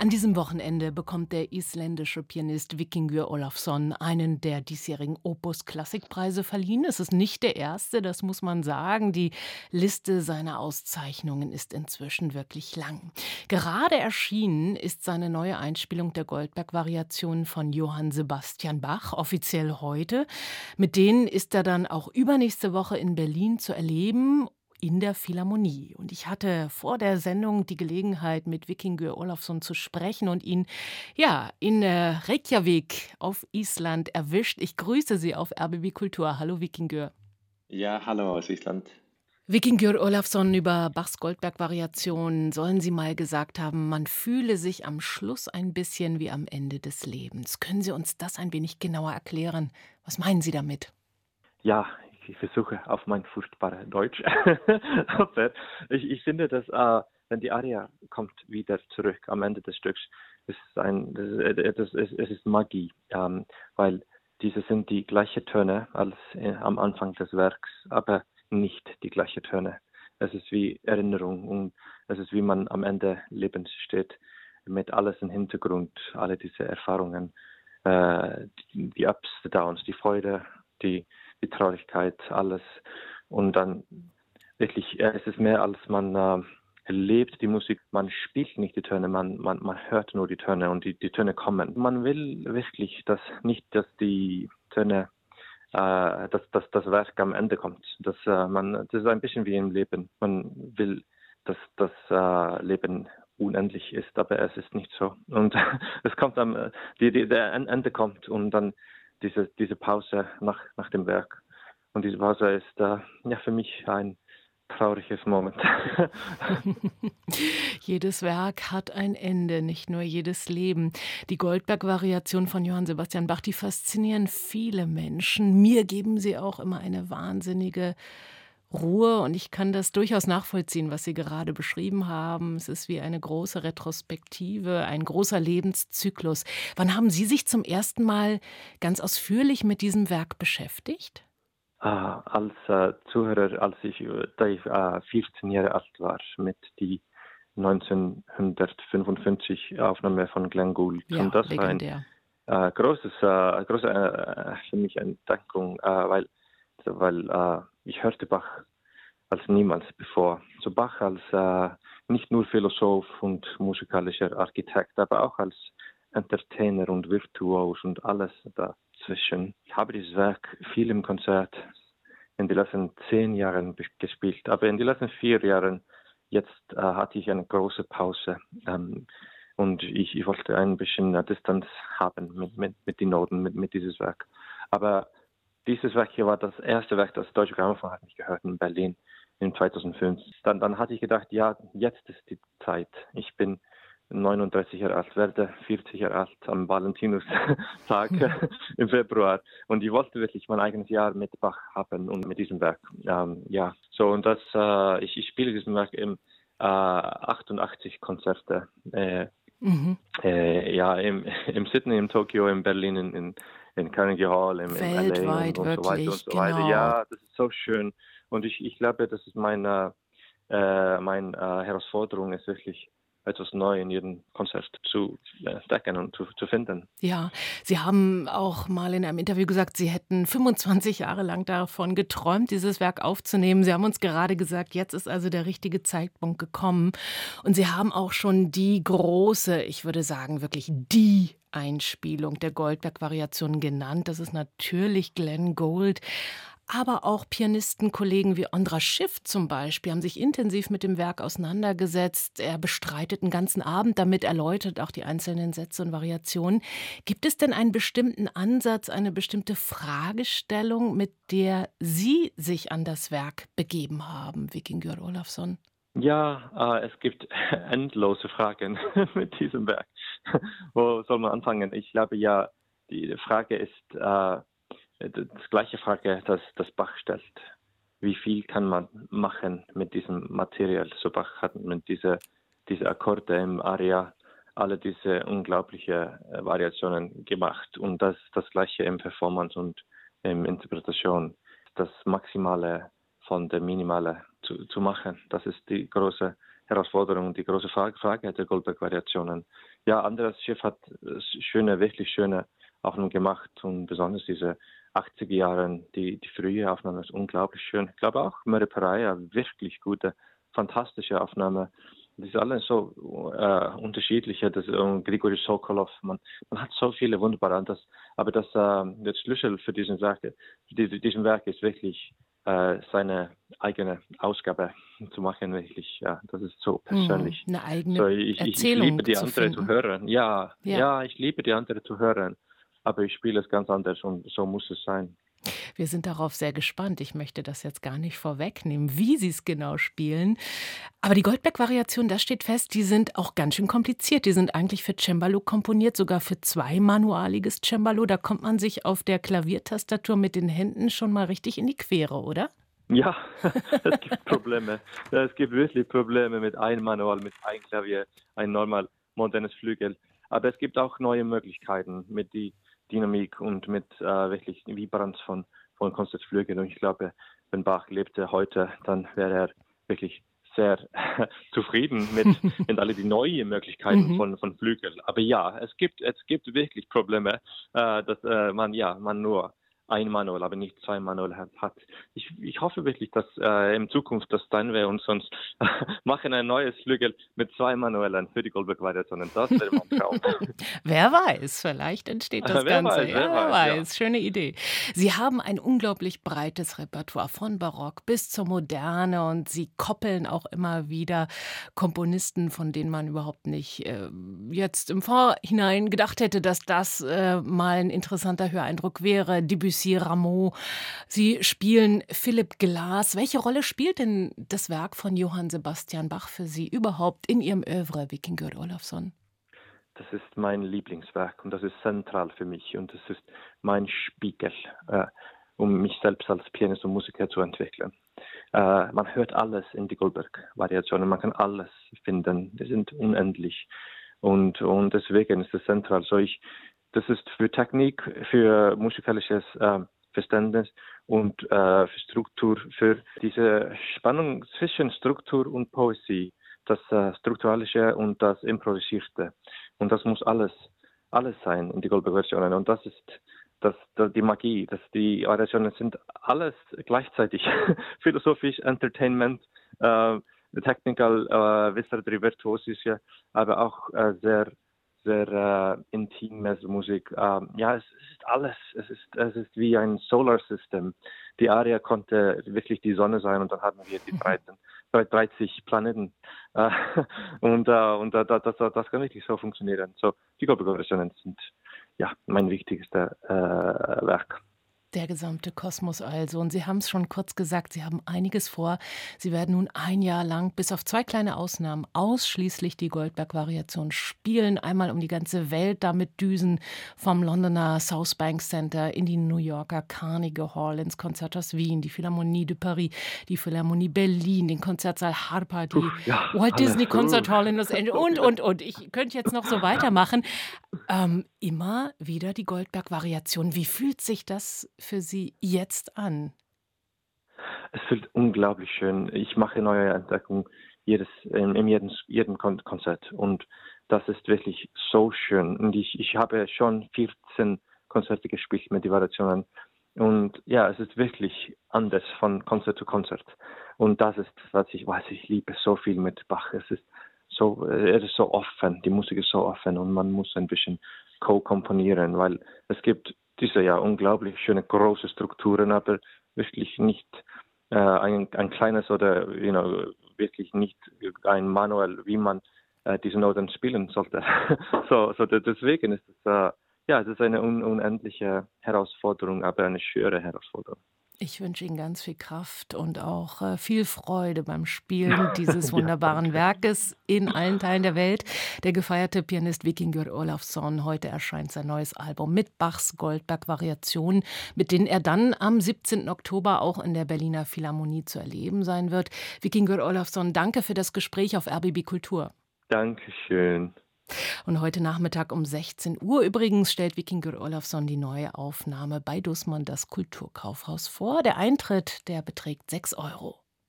An diesem Wochenende bekommt der isländische Pianist Vikingur Olafsson einen der diesjährigen Opus Klassikpreise verliehen. Es ist nicht der erste, das muss man sagen. Die Liste seiner Auszeichnungen ist inzwischen wirklich lang. Gerade erschienen ist seine neue Einspielung der Goldberg-Variationen von Johann Sebastian Bach, offiziell heute. Mit denen ist er dann auch übernächste Woche in Berlin zu erleben in der Philharmonie. Und ich hatte vor der Sendung die Gelegenheit, mit Vikingur Olafsson zu sprechen und ihn ja in äh, Reykjavik auf Island erwischt. Ich grüße Sie auf RBB Kultur. Hallo Vikingur. Ja, hallo aus Island. Vikingur Olafsson über Bachs Goldberg-Variationen sollen Sie mal gesagt haben, man fühle sich am Schluss ein bisschen wie am Ende des Lebens. Können Sie uns das ein wenig genauer erklären? Was meinen Sie damit? Ja, ich versuche auf mein furchtbares Deutsch. ich, ich, finde, dass äh, wenn die Aria kommt wieder zurück am Ende des Stücks, ist ein, das, das, es, es ist Magie, ähm, weil diese sind die gleichen Töne als äh, am Anfang des Werks, aber nicht die gleichen Töne. Es ist wie Erinnerung und es ist wie man am Ende Lebens steht, mit alles im Hintergrund, alle diese Erfahrungen, äh, die, die Ups, die Downs, die Freude, die die Traurigkeit, alles. Und dann wirklich, es ist mehr als man äh, erlebt die Musik, man spielt nicht die Töne, man, man, man hört nur die Töne und die, die Töne kommen. Man will wirklich, dass nicht, dass die Töne, äh, dass, dass das Werk am Ende kommt. Dass, äh, man, das ist ein bisschen wie im Leben. Man will, dass das äh, Leben unendlich ist, aber es ist nicht so. Und es kommt am, äh, die, die, der Ende kommt und dann diese, diese Pause nach, nach dem Werk. Und diese Pause ist äh, ja für mich ein trauriges Moment. jedes Werk hat ein Ende, nicht nur jedes Leben. Die Goldberg-Variation von Johann Sebastian Bach, die faszinieren viele Menschen. Mir geben sie auch immer eine wahnsinnige Ruhe und ich kann das durchaus nachvollziehen, was Sie gerade beschrieben haben. Es ist wie eine große Retrospektive, ein großer Lebenszyklus. Wann haben Sie sich zum ersten Mal ganz ausführlich mit diesem Werk beschäftigt? Ah, als äh, Zuhörer, als ich, da ich äh, 14 Jahre alt war, mit die 1955 Aufnahme von Glenn Gould. Ja, und das legendär. war ein äh, großes, äh, große äh, für mich Entdeckung, äh, weil, weil äh, ich hörte Bach als niemals bevor. So Bach als äh, nicht nur Philosoph und musikalischer Architekt, aber auch als Entertainer und Virtuos und alles dazwischen. Ich habe dieses Werk viel im Konzert in den letzten zehn Jahren gespielt, aber in den letzten vier Jahren jetzt äh, hatte ich eine große Pause ähm, und ich, ich, wollte ein bisschen äh, Distanz haben mit, mit, mit den Noten, mit, mit dieses Werk. Aber dieses Werk hier war das erste Werk, das Deutsche Grammophon hat mich gehört in Berlin in 2005. Dann, dann hatte ich gedacht, ja, jetzt ist die Zeit. Ich bin 39 Jahre alt, werde 40 Jahre alt am Valentinustag im Februar. Und ich wollte wirklich mein eigenes Jahr mit Bach haben und mit diesem Werk. Ähm, ja, so und das, äh, ich, ich spiele diesem Werk im äh, 88 Konzerte. Äh, mhm. äh, ja, im, im Sydney, in Tokio, in Berlin, in, in in Carnegie Hall, im, Weltweit, im LA und, und so weiter und so genau. weiter. Ja, das ist so schön. Und ich, ich glaube, das ist meine, äh, meine äh, Herausforderung, ist wirklich etwas neu in jedem Konzert zu entdecken und zu, zu, finden. Ja, Sie haben auch mal in einem Interview gesagt, Sie hätten 25 Jahre lang davon geträumt, dieses Werk aufzunehmen. Sie haben uns gerade gesagt, jetzt ist also der richtige Zeitpunkt gekommen. Und Sie haben auch schon die große, ich würde sagen, wirklich die Einspielung der Goldberg-Variation genannt. Das ist natürlich Glenn Gould. Aber auch Pianistenkollegen wie Ondra Schiff zum Beispiel haben sich intensiv mit dem Werk auseinandergesetzt. Er bestreitet einen ganzen Abend damit, erläutert auch die einzelnen Sätze und Variationen. Gibt es denn einen bestimmten Ansatz, eine bestimmte Fragestellung, mit der Sie sich an das Werk begeben haben, Vikingur Olafsson? Ja, äh, es gibt endlose Fragen mit diesem Werk. Wo soll man anfangen? Ich glaube ja, die Frage ist äh, das gleiche Frage, das, das Bach stellt. Wie viel kann man machen mit diesem Material? So Bach hat mit dieser diese Akkorde im Aria alle diese unglaubliche äh, Variationen gemacht und das das gleiche im Performance und im Interpretation. Das Maximale von der Minimale zu, zu machen. Das ist die große Herausforderung, die große Frage, der Goldberg-Variationen. Ja, Andreas Schiff hat schöne, wirklich schöne Aufnahmen gemacht und besonders diese 80er Jahren, die, die frühe Aufnahme ist unglaublich schön. Ich glaube auch Murray Pereira, wirklich gute, fantastische Aufnahme. Das ist alles so äh, unterschiedliche, das äh, Grigori Sokolov, man, man hat so viele wunderbare, das, aber das, äh, das Schlüssel für diesen Werk, für diesen Werk ist wirklich äh, seine eigene Ausgabe zu machen, wirklich, ja, das ist so persönlich. Eine eigene so, ich, Erzählung ich liebe die zu andere finden. zu hören, ja, Ja. ja, ich liebe die andere zu hören, aber ich spiele es ganz anders und so muss es sein. Wir sind darauf sehr gespannt. Ich möchte das jetzt gar nicht vorwegnehmen, wie Sie es genau spielen. Aber die Goldberg-Variationen, das steht fest, die sind auch ganz schön kompliziert. Die sind eigentlich für Cembalo komponiert, sogar für zwei manualiges Cembalo. Da kommt man sich auf der Klaviertastatur mit den Händen schon mal richtig in die Quere, oder? Ja, es gibt Probleme. Es gibt wirklich Probleme mit einem Manual, mit einem Klavier, ein normal modernes Flügel. Aber es gibt auch neue Möglichkeiten mit die Dynamik und mit äh, wirklich Vibranz von, von Konzertflügeln. Und ich glaube, wenn Bach lebte heute, dann wäre er wirklich sehr zufrieden mit, mit alle die neuen Möglichkeiten Mhm. von, von Flügeln. Aber ja, es gibt, es gibt wirklich Probleme, äh, dass äh, man ja man nur ein Manual, aber nicht zwei Manual hat. Ich, ich hoffe wirklich, dass äh, in Zukunft das Steinway und sonst machen ein neues Flügel mit zwei Manuellen für die Goldberg-Variationen. Das wäre mein Traum. Wer weiß, vielleicht entsteht das Wer Ganze. weiß, ja, wer wer weiß, ja. weiß. Schöne Idee. Sie haben ein unglaublich breites Repertoire von Barock bis zur Moderne und Sie koppeln auch immer wieder Komponisten, von denen man überhaupt nicht äh, jetzt im Vorhinein gedacht hätte, dass das äh, mal ein interessanter Höreindruck wäre. Debussy, Rameau. Sie spielen Philipp Glass. Welche Rolle spielt denn das Werk von Johann Sebastian Bach für Sie überhaupt in Ihrem Övre, Wikinger Olafsson? Das ist mein Lieblingswerk und das ist zentral für mich und das ist mein Spiegel, äh, um mich selbst als Pianist und Musiker zu entwickeln. Äh, man hört alles in die Goldberg-Variationen, man kann alles finden, die sind unendlich und, und deswegen ist es zentral. So ich, das ist für Technik, für musikalisches äh, Verständnis und äh, für Struktur, für diese Spannung zwischen Struktur und Poesie, das äh, Strukturalische und das Improvisierte. Und das muss alles, alles sein in die Goldberg-Versionen. Und das ist das, das, die Magie, dass die Variationen sind alles gleichzeitig. Philosophisch, Entertainment, äh, Technical, äh, Wissardry, Virtuosische, aber auch äh, sehr, sehr äh, intime Musik. Ähm, ja, es, ist alles. Es ist, es ist wie ein Solar System. Die Aria konnte wirklich die Sonne sein und dann hatten wir die 13, 30 Planeten. Äh, und äh, und äh, das, das, das kann wirklich so funktionieren. So, die Goldberg-Versionen sind ja mein wichtigstes äh, Werk. Der gesamte Kosmos also. Und Sie haben es schon kurz gesagt, Sie haben einiges vor. Sie werden nun ein Jahr lang, bis auf zwei kleine Ausnahmen, ausschließlich die Goldberg-Variation spielen. Einmal um die ganze Welt damit düsen, vom Londoner South Bank Center in die New Yorker Carnegie Hall, ins Konzerthaus Wien, die Philharmonie de Paris, die Philharmonie Berlin, den Konzertsaal Harper, die ja, Walt. Disney Concert Uh. Hall in Los Angeles und, und, und. Ich könnte jetzt noch so weitermachen. Ähm, immer wieder die Goldberg-Variation. Wie fühlt sich das für Sie jetzt an? Es fühlt unglaublich schön. Ich mache neue Entdeckungen jedes, in, jedem, jedem Kon Konzert und das ist wirklich so schön. Und ich, ich habe schon 14 Konzerte gespielt mit den Variationen und ja, es ist wirklich anders von Konzert zu Konzert. Und das ist, was ich weiß, ich liebe so viel mit Bach. Es ist so, er ist so offen, die Musik ist so offen und man muss ein bisschen co-komponieren, weil es gibt diese ja unglaublich schöne große Strukturen, aber wirklich nicht äh, ein, ein kleines oder you know, wirklich nicht ein Manual, wie man äh, diese Noten spielen sollte. so, so de- deswegen ist es äh, ja, es ist eine un unendliche Herausforderung, aber eine schöne Herausforderung. Ich wünsche Ihnen ganz viel Kraft und auch äh, viel Freude beim Spielen dieses wunderbaren Werkes in allen Teilen der Welt. Der gefeierte Pianist Vikingur Olafsson, heute erscheint sein neues Album mit Bachs Goldberg-Variationen, mit denen er dann am 17. Oktober auch in der Berliner Philharmonie zu erleben sein wird. Vikingur Olafsson, danke für das Gespräch auf RBB Kultur. Dankeschön. Und heute Nachmittag um 16 Uhr übrigens stellt Vikingur Olafsson die neue Aufnahme bei Dussmann das Kulturkaufhaus vor. Der Eintritt, der beträgt 6 Euro.